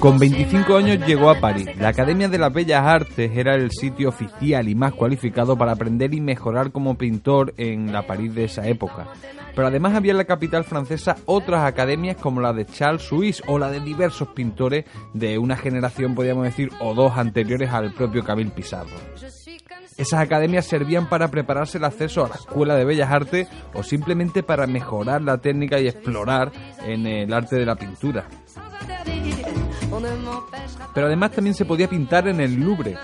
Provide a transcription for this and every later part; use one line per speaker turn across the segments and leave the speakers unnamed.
Con 25 años llegó a París. La Academia de las Bellas Artes era el sitio oficial y más cualificado para aprender y mejorar como pintor en la París de esa época. Pero además había en la capital francesa otras academias como la de Charles Suisse o la de diversos pintores de una generación, podríamos decir, o dos anteriores al propio Camille Pissarro. Esas academias servían para prepararse el acceso a la Escuela de Bellas Artes o simplemente para mejorar la técnica y explorar en el arte de la pintura. Pero además también se podía pintar en el Louvre.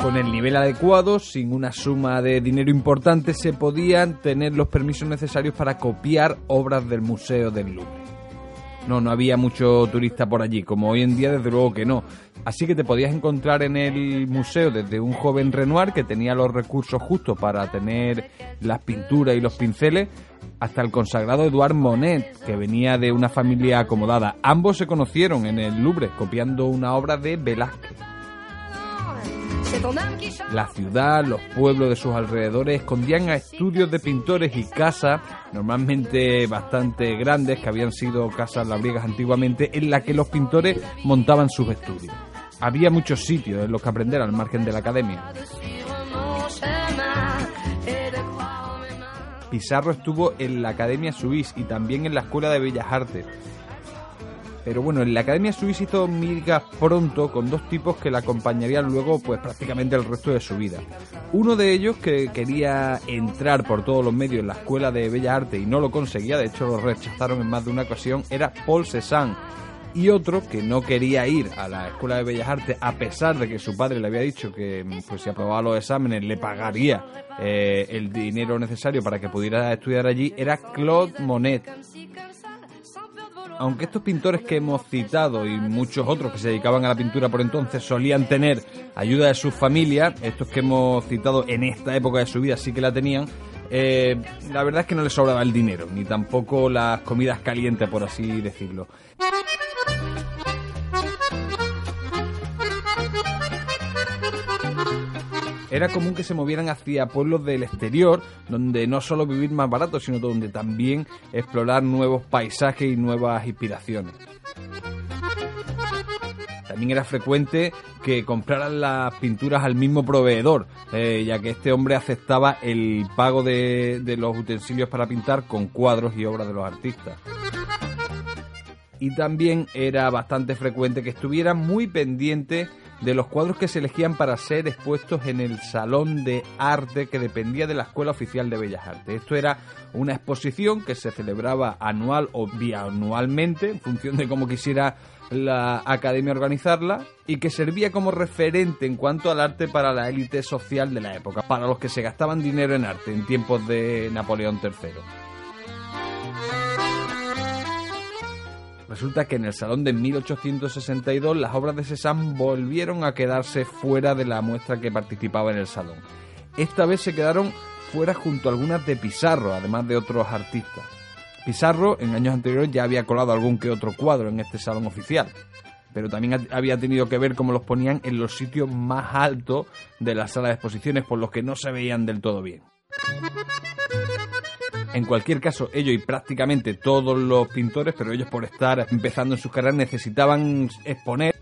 Con el nivel adecuado, sin una suma de dinero importante, se podían tener los permisos necesarios para copiar obras del Museo del Louvre. No, no había mucho turista por allí, como hoy en día desde luego que no. Así que te podías encontrar en el museo desde un joven Renoir que tenía los recursos justos para tener las pinturas y los pinceles, hasta el consagrado Edouard Monet, que venía de una familia acomodada. Ambos se conocieron en el Louvre, copiando una obra de Velázquez. La ciudad, los pueblos de sus alrededores escondían a estudios de pintores y casas, normalmente bastante grandes, que habían sido casas labriegas antiguamente, en las que los pintores montaban sus estudios. Había muchos sitios en los que aprender al margen de la academia. Pizarro estuvo en la Academia Suisse y también en la Escuela de Bellas Artes. Pero bueno, en la Academia Suisse hizo migas pronto con dos tipos que la acompañarían luego pues prácticamente el resto de su vida. Uno de ellos que quería entrar por todos los medios en la Escuela de Bellas Artes y no lo conseguía, de hecho lo rechazaron en más de una ocasión, era Paul Cézanne. Y otro que no quería ir a la Escuela de Bellas Artes a pesar de que su padre le había dicho que pues, si aprobaba los exámenes le pagaría eh, el dinero necesario para que pudiera estudiar allí, era Claude Monet aunque estos pintores que hemos citado y muchos otros que se dedicaban a la pintura por entonces solían tener ayuda de sus familias, estos que hemos citado en esta época de su vida sí que la tenían, eh, la verdad es que no les sobraba el dinero, ni tampoco las comidas calientes, por así decirlo. Era común que se movieran hacia pueblos del exterior, donde no solo vivir más barato, sino donde también explorar nuevos paisajes y nuevas inspiraciones. También era frecuente que compraran las pinturas al mismo proveedor, eh, ya que este hombre aceptaba el pago de, de los utensilios para pintar con cuadros y obras de los artistas y también era bastante frecuente que estuvieran muy pendientes de los cuadros que se elegían para ser expuestos en el Salón de Arte que dependía de la Escuela Oficial de Bellas Artes. Esto era una exposición que se celebraba anual o bianualmente, en función de cómo quisiera la academia organizarla, y que servía como referente en cuanto al arte para la élite social de la época, para los que se gastaban dinero en arte en tiempos de Napoleón III. Resulta que en el Salón de 1862 las obras de Cézanne volvieron a quedarse fuera de la muestra que participaba en el Salón. Esta vez se quedaron fuera junto a algunas de Pizarro, además de otros artistas. Pizarro en años anteriores ya había colado algún que otro cuadro en este salón oficial, pero también había tenido que ver cómo los ponían en los sitios más altos de la sala de exposiciones, por los que no se veían del todo bien. En cualquier caso, ellos y prácticamente todos los pintores, pero ellos por estar empezando en sus carreras necesitaban exponer.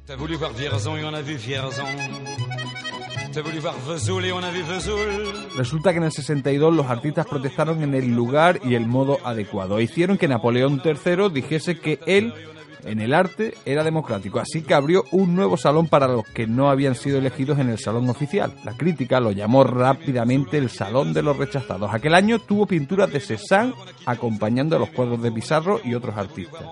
Resulta que en el 62 los artistas protestaron en el lugar y el modo adecuado. Hicieron que Napoleón III dijese que él en el arte era democrático, así que abrió un nuevo salón para los que no habían sido elegidos en el salón oficial. La crítica lo llamó rápidamente el Salón de los Rechazados. Aquel año tuvo pinturas de Cézanne acompañando a los cuadros de Pizarro y otros artistas.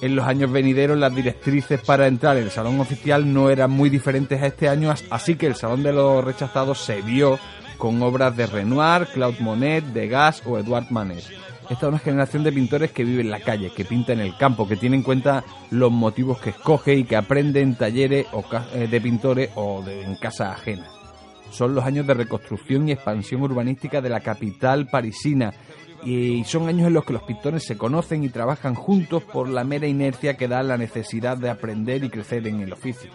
En los años venideros las directrices para entrar en el salón oficial no eran muy diferentes a este año, así que el Salón de los Rechazados se vio con obras de Renoir, Claude Monet, Degas o Edouard Manet. Esta es una generación de pintores que vive en la calle, que pinta en el campo, que tiene en cuenta los motivos que escoge y que aprende en talleres eh, de pintores o en casa ajena. Son los años de reconstrucción y expansión urbanística de la capital parisina y son años en los que los pintores se conocen y trabajan juntos por la mera inercia que da la necesidad de aprender y crecer en el oficio.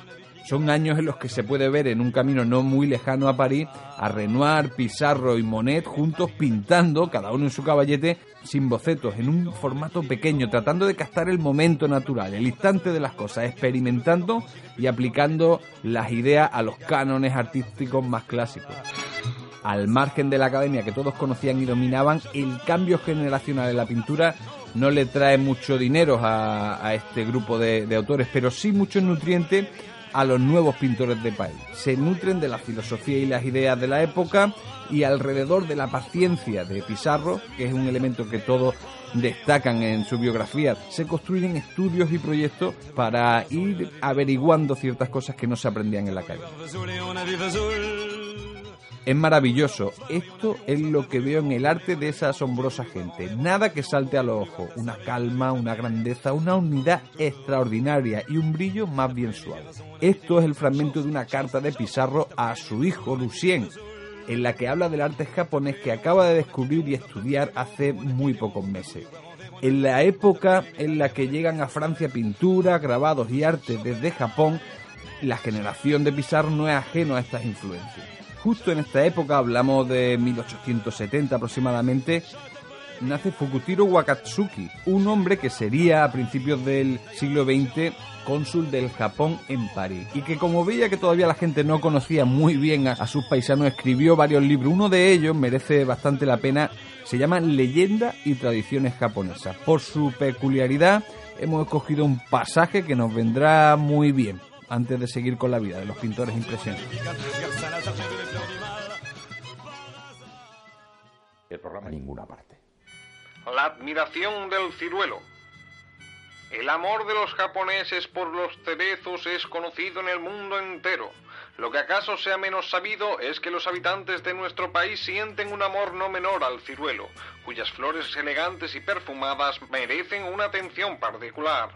Son años en los que se puede ver en un camino no muy lejano a París a Renoir, Pizarro y Monet juntos pintando, cada uno en su caballete, sin bocetos, en un formato pequeño, tratando de captar el momento natural, el instante de las cosas, experimentando y aplicando las ideas a los cánones artísticos más clásicos. Al margen de la academia que todos conocían y dominaban, el cambio generacional en la pintura no le trae mucho dinero a, este grupo de, de, autores, pero sí mucho nutriente a los nuevos pintores de país. Se nutren de la filosofía y las ideas de la época y alrededor de la paciencia de Pizarro, que es un elemento que todos destacan en su biografía, se construyen estudios y proyectos para ir averiguando ciertas cosas que no se aprendían en la calle es maravilloso. Esto es lo que veo en el arte de esa asombrosa gente. Nada que salte a los ojos. Una calma, una grandeza, una unidad extraordinaria y un brillo más bien suave. Esto es el fragmento de una carta de Pizarro a su hijo Lucien, en la que habla del arte japonés que acaba de descubrir y estudiar hace muy pocos meses. En la época en la que llegan a Francia pintura, grabados y arte desde Japón, la generación de Pizarro no es ajeno a estas influencias justo en esta época, hablamos de 1870 aproximadamente, nace Fukutiro Wakatsuki, un hombre que sería a principios del siglo XX cónsul del Japón en París y que como veía que todavía la gente no conocía muy bien a, sus paisanos escribió varios libros. Uno de ellos merece bastante la pena, se llama Leyenda y Tradiciones Japonesas. Por su peculiaridad hemos escogido un pasaje que nos vendrá muy bien antes de seguir con la vida de los pintores impresionantes.
El programa ninguna parte.
La admiración del ciruelo. El amor de los japoneses por los cerezos es conocido en el mundo entero. Lo que acaso sea menos sabido es que los habitantes de nuestro país sienten un amor no menor al ciruelo, cuyas flores elegantes y perfumadas merecen una atención particular.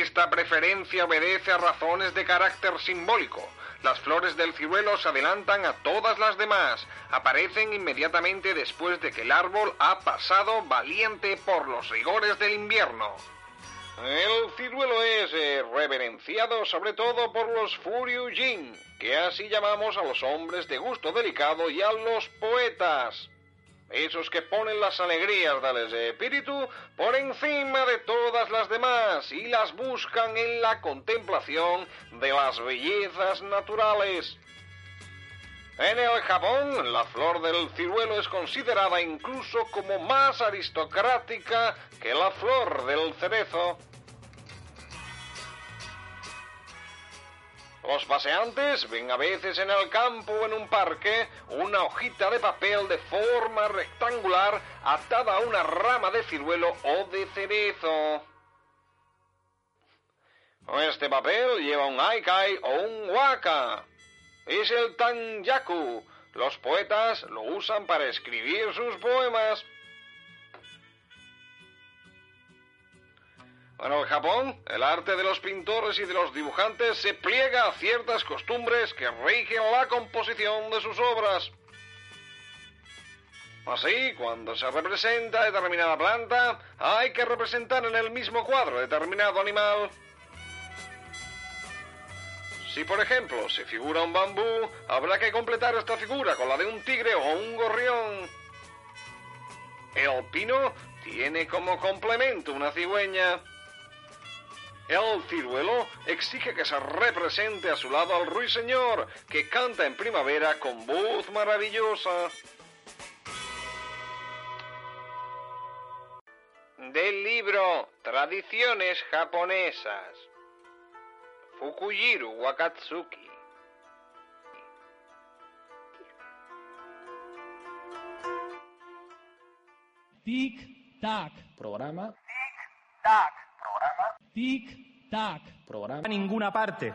Esta preferencia obedece a razones de carácter simbólico. Las flores del ciruelo se adelantan a todas las demás. Aparecen inmediatamente después de que el árbol ha pasado valiente por los rigores del invierno. El ciruelo es eh, reverenciado sobre todo por los Furyujin, que así llamamos a los hombres de gusto delicado y a los poetas esos que ponen las alegrías del espíritu por encima de todas las demás y las buscan en la contemplación de las bellezas naturales. En el Japón, la flor del ciruelo es considerada incluso como más aristocrática que la flor del cerezo. Los paseantes ven a veces en el campo o en un parque una hojita de papel de forma rectangular atada a una rama de ciruelo o de cerezo. Este papel lleva un aikai o un waka. Es el tanyaku. Los poetas lo usan para escribir sus poemas. En el Japón, el arte de los pintores y de los dibujantes se pliega a ciertas costumbres que rigen la composición de sus obras. Así, cuando se representa determinada planta, hay que representar en el mismo cuadro determinado animal. Si, por ejemplo, se figura un bambú, habrá que completar esta figura con la de un tigre o un gorrión. El pino tiene como complemento una cigüeña. El ciruelo exige que se represente a su lado al ruiseñor, que canta en primavera con voz maravillosa. Del libro Tradiciones japonesas. Fukujiro Wakatsuki.
Tic Tac.
Programa.
Tic Tac. Programa.
Tic Tac.
Programa.
A ninguna parte.